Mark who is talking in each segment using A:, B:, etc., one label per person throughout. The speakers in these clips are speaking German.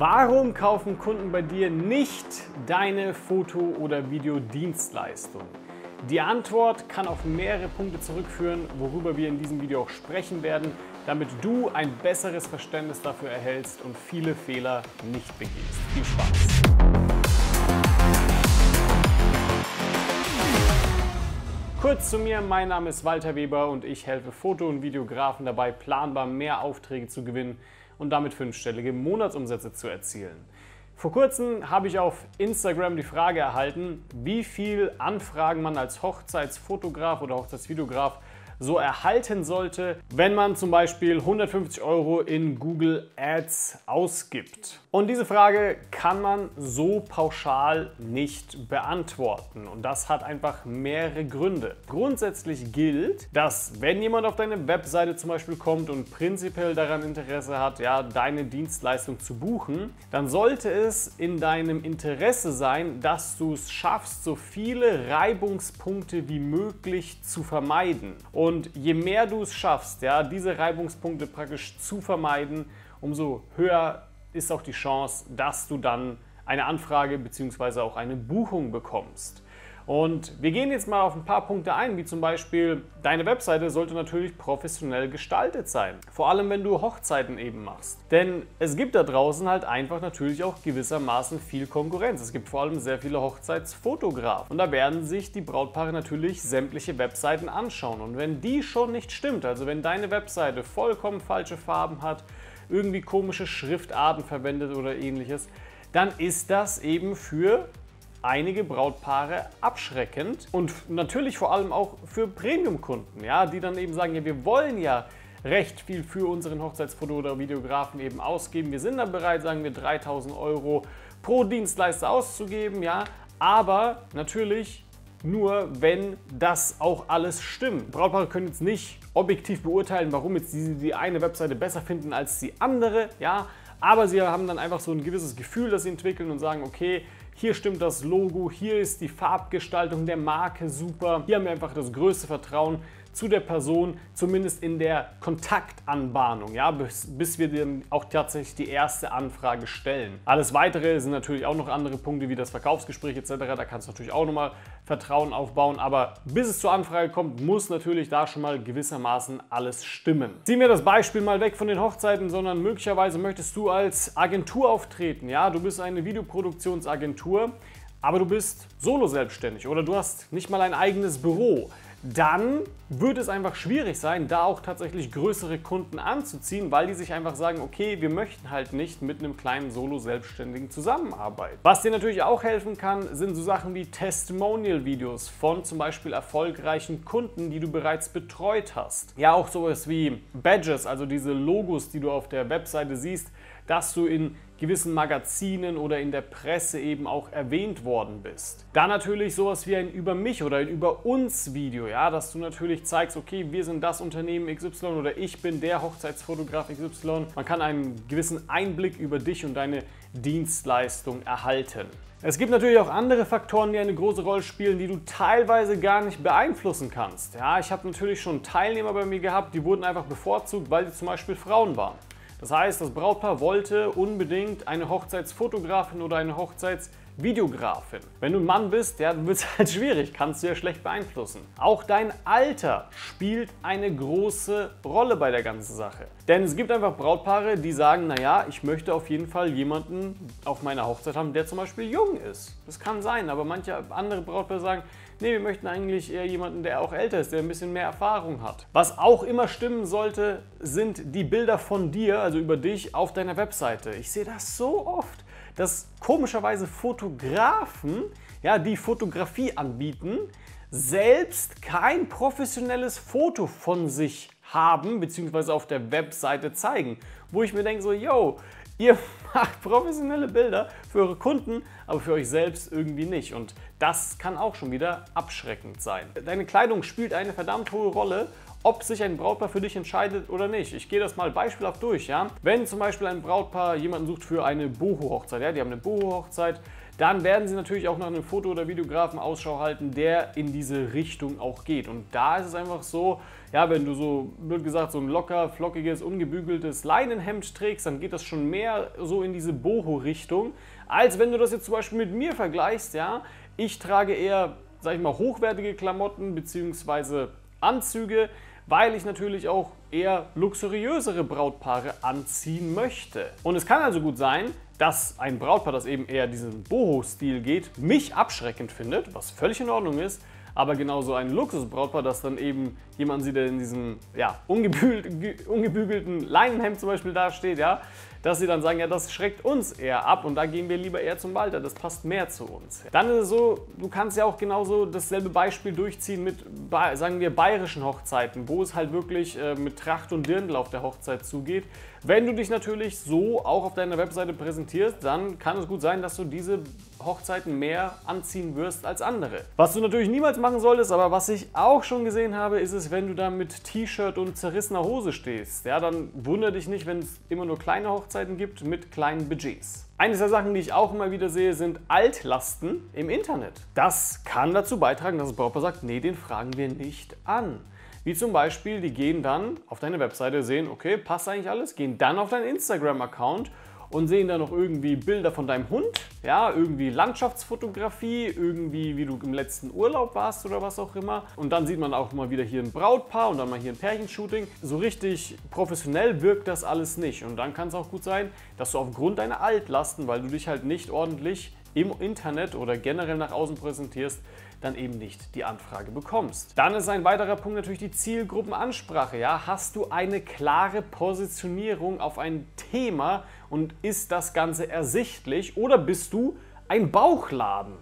A: Warum kaufen Kunden bei dir nicht deine Foto- oder Videodienstleistung? Die Antwort kann auf mehrere Punkte zurückführen, worüber wir in diesem Video auch sprechen werden, damit du ein besseres Verständnis dafür erhältst und viele Fehler nicht begehst. Viel Spaß! Kurz zu mir, mein Name ist Walter Weber und ich helfe Foto- und Videografen dabei, planbar mehr Aufträge zu gewinnen und damit fünfstellige Monatsumsätze zu erzielen. Vor kurzem habe ich auf Instagram die Frage erhalten, wie viel Anfragen man als Hochzeitsfotograf oder Hochzeitsvideograf so erhalten sollte, wenn man zum Beispiel 150 Euro in Google Ads ausgibt. Und diese Frage kann man so pauschal nicht beantworten. Und das hat einfach mehrere Gründe. Grundsätzlich gilt, dass wenn jemand auf deine Webseite zum Beispiel kommt und prinzipiell daran Interesse hat, ja, deine Dienstleistung zu buchen, dann sollte es in deinem Interesse sein, dass du es schaffst, so viele Reibungspunkte wie möglich zu vermeiden. Und je mehr du es schaffst, ja, diese Reibungspunkte praktisch zu vermeiden, umso höher ist auch die Chance, dass du dann eine Anfrage bzw. auch eine Buchung bekommst. Und wir gehen jetzt mal auf ein paar Punkte ein, wie zum Beispiel, deine Webseite sollte natürlich professionell gestaltet sein. Vor allem, wenn du Hochzeiten eben machst. Denn es gibt da draußen halt einfach natürlich auch gewissermaßen viel Konkurrenz. Es gibt vor allem sehr viele Hochzeitsfotografen. Und da werden sich die Brautpaare natürlich sämtliche Webseiten anschauen. Und wenn die schon nicht stimmt, also wenn deine Webseite vollkommen falsche Farben hat, irgendwie komische Schriftarten verwendet oder ähnliches, dann ist das eben für einige Brautpaare abschreckend und natürlich vor allem auch für Premium-Kunden, ja, die dann eben sagen, ja, wir wollen ja recht viel für unseren Hochzeitsfoto- oder Videografen eben ausgeben. Wir sind dann bereit, sagen wir, 3000 Euro pro Dienstleister auszugeben, ja, aber natürlich nur wenn das auch alles stimmt. Brautpaare können jetzt nicht objektiv beurteilen, warum jetzt die, die eine Webseite besser finden als die andere, ja, aber sie haben dann einfach so ein gewisses Gefühl, das sie entwickeln und sagen, okay, hier stimmt das Logo, hier ist die Farbgestaltung der Marke super, hier haben wir einfach das größte Vertrauen zu der Person, zumindest in der Kontaktanbahnung, ja, bis, bis wir dann auch tatsächlich die erste Anfrage stellen. Alles weitere sind natürlich auch noch andere Punkte wie das Verkaufsgespräch etc. Da kannst du natürlich auch nochmal Vertrauen aufbauen, aber bis es zur Anfrage kommt, muss natürlich da schon mal gewissermaßen alles stimmen. Ziehen wir das Beispiel mal weg von den Hochzeiten, sondern möglicherweise möchtest du als Agentur auftreten, ja, du bist eine Videoproduktionsagentur, aber du bist solo selbstständig oder du hast nicht mal ein eigenes Büro dann wird es einfach schwierig sein, da auch tatsächlich größere Kunden anzuziehen, weil die sich einfach sagen, okay, wir möchten halt nicht mit einem kleinen Solo-Selbstständigen zusammenarbeiten. Was dir natürlich auch helfen kann, sind so Sachen wie Testimonial-Videos von zum Beispiel erfolgreichen Kunden, die du bereits betreut hast. Ja, auch sowas wie Badges, also diese Logos, die du auf der Webseite siehst, dass du in gewissen Magazinen oder in der Presse eben auch erwähnt worden bist. Dann natürlich sowas wie ein Über mich oder ein Über uns Video, ja, dass du natürlich zeigst, okay, wir sind das Unternehmen XY oder ich bin der Hochzeitsfotograf XY. Man kann einen gewissen Einblick über dich und deine Dienstleistung erhalten. Es gibt natürlich auch andere Faktoren, die eine große Rolle spielen, die du teilweise gar nicht beeinflussen kannst. Ja, ich habe natürlich schon Teilnehmer bei mir gehabt, die wurden einfach bevorzugt, weil sie zum Beispiel Frauen waren. Das heißt, das Brautpaar wollte unbedingt eine Hochzeitsfotografin oder eine Hochzeitsvideografin. Wenn du ein Mann bist, ja, dann wird es halt schwierig, kannst du ja schlecht beeinflussen. Auch dein Alter spielt eine große Rolle bei der ganzen Sache. Denn es gibt einfach Brautpaare, die sagen, naja, ich möchte auf jeden Fall jemanden auf meiner Hochzeit haben, der zum Beispiel jung ist. Das kann sein, aber manche andere Brautpaare sagen, Nee, wir möchten eigentlich eher jemanden, der auch älter ist, der ein bisschen mehr Erfahrung hat. Was auch immer stimmen sollte, sind die Bilder von dir, also über dich, auf deiner Webseite. Ich sehe das so oft, dass komischerweise Fotografen, ja, die Fotografie anbieten, selbst kein professionelles Foto von sich haben, beziehungsweise auf der Webseite zeigen. Wo ich mir denke, so, yo, Ihr macht professionelle Bilder für eure Kunden, aber für euch selbst irgendwie nicht. Und das kann auch schon wieder abschreckend sein. Deine Kleidung spielt eine verdammt hohe Rolle, ob sich ein Brautpaar für dich entscheidet oder nicht. Ich gehe das mal beispielhaft durch, ja. Wenn zum Beispiel ein Brautpaar jemanden sucht für eine Boho-Hochzeit, ja, die haben eine Boho-Hochzeit, dann werden Sie natürlich auch nach einem Foto- oder Videografen Ausschau halten, der in diese Richtung auch geht. Und da ist es einfach so, ja, wenn du so, wird gesagt, so ein locker, flockiges, ungebügeltes Leinenhemd trägst, dann geht das schon mehr so in diese Boho-Richtung, als wenn du das jetzt zum Beispiel mit mir vergleichst, ja. Ich trage eher, sag ich mal, hochwertige Klamotten bzw. Anzüge, weil ich natürlich auch eher luxuriösere Brautpaare anziehen möchte. Und es kann also gut sein, dass ein Brautpaar, das eben eher diesen Boho-Stil geht, mich abschreckend findet, was völlig in Ordnung ist, aber genauso ein Luxusbrautpaar, das dann eben jemand sieht, der in diesem ja, ungebügelten Leinenhemd zum Beispiel dasteht, ja, dass sie dann sagen, ja, das schreckt uns eher ab und da gehen wir lieber eher zum Walter, das passt mehr zu uns. Dann ist es so, du kannst ja auch genauso dasselbe Beispiel durchziehen mit, sagen wir, bayerischen Hochzeiten, wo es halt wirklich äh, mit Tracht und Dirndl auf der Hochzeit zugeht. Wenn du dich natürlich so auch auf deiner Webseite präsentierst, dann kann es gut sein, dass du diese Hochzeiten mehr anziehen wirst als andere. Was du natürlich niemals machen solltest, aber was ich auch schon gesehen habe, ist es, wenn du da mit T-Shirt und zerrissener Hose stehst. Ja, dann wundere dich nicht, wenn es immer nur kleine Hochzeiten gibt mit kleinen Budgets. Eines der Sachen, die ich auch immer wieder sehe, sind Altlasten im Internet. Das kann dazu beitragen, dass das Brautpaar sagt, nee, den fragen wir nicht an. Wie zum Beispiel, die gehen dann auf deine Webseite, sehen, okay, passt eigentlich alles, gehen dann auf deinen Instagram-Account und sehen da noch irgendwie Bilder von deinem Hund, ja, irgendwie Landschaftsfotografie, irgendwie wie du im letzten Urlaub warst oder was auch immer. Und dann sieht man auch mal wieder hier ein Brautpaar und dann mal hier ein Pärchenshooting. So richtig professionell wirkt das alles nicht. Und dann kann es auch gut sein, dass du aufgrund deiner Altlasten, weil du dich halt nicht ordentlich im Internet oder generell nach außen präsentierst, dann eben nicht die Anfrage bekommst. Dann ist ein weiterer Punkt natürlich die Zielgruppenansprache. Ja? Hast du eine klare Positionierung auf ein Thema und ist das Ganze ersichtlich oder bist du ein Bauchladen?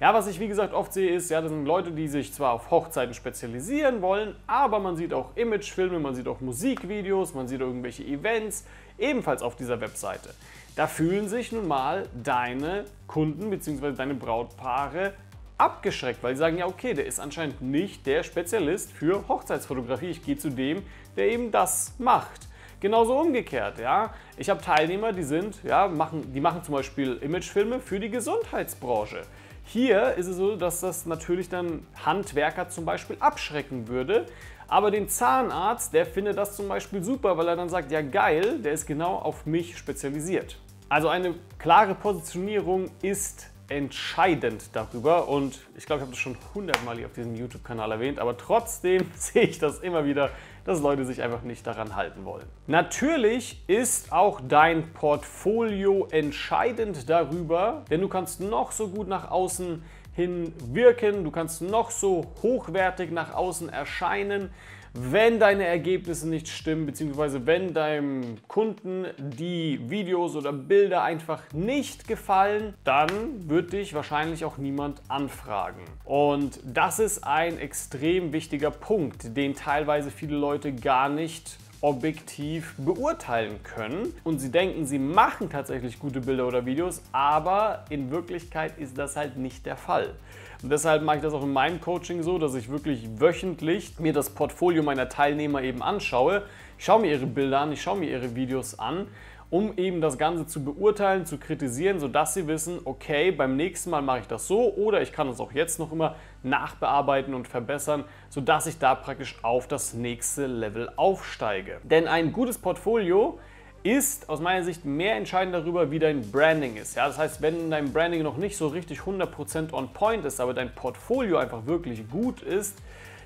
A: Ja, was ich wie gesagt oft sehe, ist, ja, das sind Leute, die sich zwar auf Hochzeiten spezialisieren wollen, aber man sieht auch Imagefilme, man sieht auch Musikvideos, man sieht irgendwelche Events, ebenfalls auf dieser Webseite. Da fühlen sich nun mal deine Kunden bzw. deine Brautpaare abgeschreckt, weil sie sagen, ja okay, der ist anscheinend nicht der Spezialist für Hochzeitsfotografie. Ich gehe zu dem, der eben das macht. Genauso umgekehrt, ja. Ich habe Teilnehmer, die sind, ja, machen, die machen zum Beispiel Imagefilme für die Gesundheitsbranche. Hier ist es so, dass das natürlich dann Handwerker zum Beispiel abschrecken würde. Aber den Zahnarzt, der findet das zum Beispiel super, weil er dann sagt, ja geil, der ist genau auf mich spezialisiert. Also eine klare Positionierung ist entscheidend darüber und ich glaube, ich habe das schon hundertmal hier auf diesem YouTube-Kanal erwähnt, aber trotzdem sehe ich das immer wieder, dass Leute sich einfach nicht daran halten wollen. Natürlich ist auch dein Portfolio entscheidend darüber, denn du kannst noch so gut nach außen hin wirken, du kannst noch so hochwertig nach außen erscheinen. Wenn deine Ergebnisse nicht stimmen, beziehungsweise wenn deinem Kunden die Videos oder Bilder einfach nicht gefallen, dann wird dich wahrscheinlich auch niemand anfragen. Und das ist ein extrem wichtiger Punkt, den teilweise viele Leute gar nicht objektiv beurteilen können. Und sie denken, sie machen tatsächlich gute Bilder oder Videos, aber in Wirklichkeit ist das halt nicht der Fall. Und deshalb mache ich das auch in meinem Coaching so, dass ich wirklich wöchentlich mir das Portfolio meiner Teilnehmer eben anschaue. Ich schaue mir ihre Bilder an, ich schaue mir ihre Videos an um eben das Ganze zu beurteilen, zu kritisieren, sodass sie wissen, okay, beim nächsten Mal mache ich das so oder ich kann es auch jetzt noch immer nachbearbeiten und verbessern, sodass ich da praktisch auf das nächste Level aufsteige. Denn ein gutes Portfolio ist aus meiner Sicht mehr entscheidend darüber, wie dein Branding ist. Ja, das heißt, wenn dein Branding noch nicht so richtig 100% on point ist, aber dein Portfolio einfach wirklich gut ist,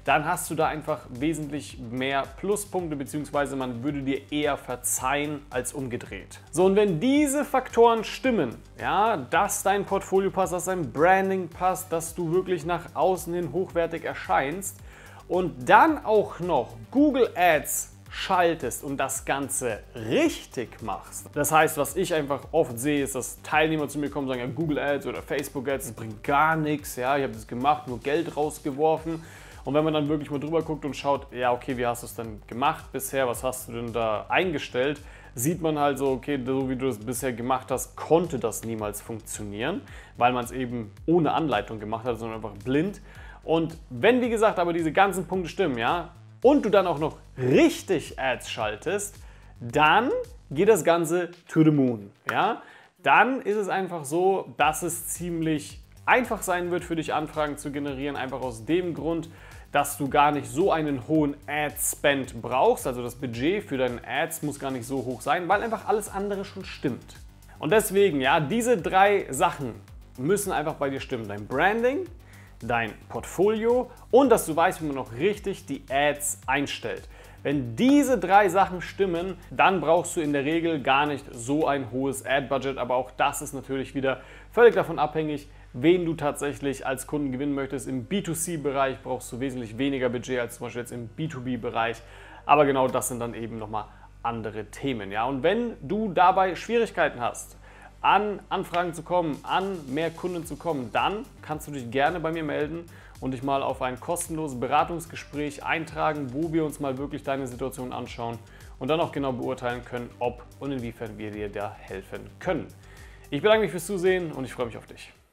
A: dann hast du da einfach wesentlich mehr Pluspunkte, beziehungsweise man würde dir eher verzeihen als umgedreht. So, und wenn diese Faktoren stimmen, ja, dass dein Portfolio passt, dass dein Branding passt, dass du wirklich nach außen hin hochwertig erscheinst und dann auch noch Google Ads schaltest und das Ganze richtig machst. Das heißt, was ich einfach oft sehe, ist, dass Teilnehmer zu mir kommen und sagen, ja, Google Ads oder Facebook Ads, das bringt gar nichts, ja, ich habe das gemacht, nur Geld rausgeworfen und wenn man dann wirklich mal drüber guckt und schaut, ja, okay, wie hast du es denn gemacht bisher, was hast du denn da eingestellt, sieht man halt so, okay, so wie du es bisher gemacht hast, konnte das niemals funktionieren, weil man es eben ohne Anleitung gemacht hat, sondern einfach blind. Und wenn, wie gesagt, aber diese ganzen Punkte stimmen, ja, und du dann auch noch richtig Ads schaltest, dann geht das Ganze to the moon. Ja? Dann ist es einfach so, dass es ziemlich einfach sein wird für dich Anfragen zu generieren, einfach aus dem Grund, dass du gar nicht so einen hohen Ad-Spend brauchst. Also das Budget für deine Ads muss gar nicht so hoch sein, weil einfach alles andere schon stimmt. Und deswegen, ja, diese drei Sachen müssen einfach bei dir stimmen. Dein Branding, dein Portfolio und dass du weißt, wie man noch richtig die Ads einstellt. Wenn diese drei Sachen stimmen, dann brauchst du in der Regel gar nicht so ein hohes Ad-Budget, aber auch das ist natürlich wieder völlig davon abhängig, wen du tatsächlich als Kunden gewinnen möchtest. Im B2C-Bereich brauchst du wesentlich weniger Budget als zum Beispiel jetzt im B2B-Bereich. Aber genau das sind dann eben nochmal andere Themen. Ja? Und wenn du dabei Schwierigkeiten hast, an Anfragen zu kommen, an mehr Kunden zu kommen, dann kannst du dich gerne bei mir melden und dich mal auf ein kostenloses Beratungsgespräch eintragen, wo wir uns mal wirklich deine Situation anschauen und dann auch genau beurteilen können, ob und inwiefern wir dir da helfen können. Ich bedanke mich fürs Zusehen und ich freue mich auf dich.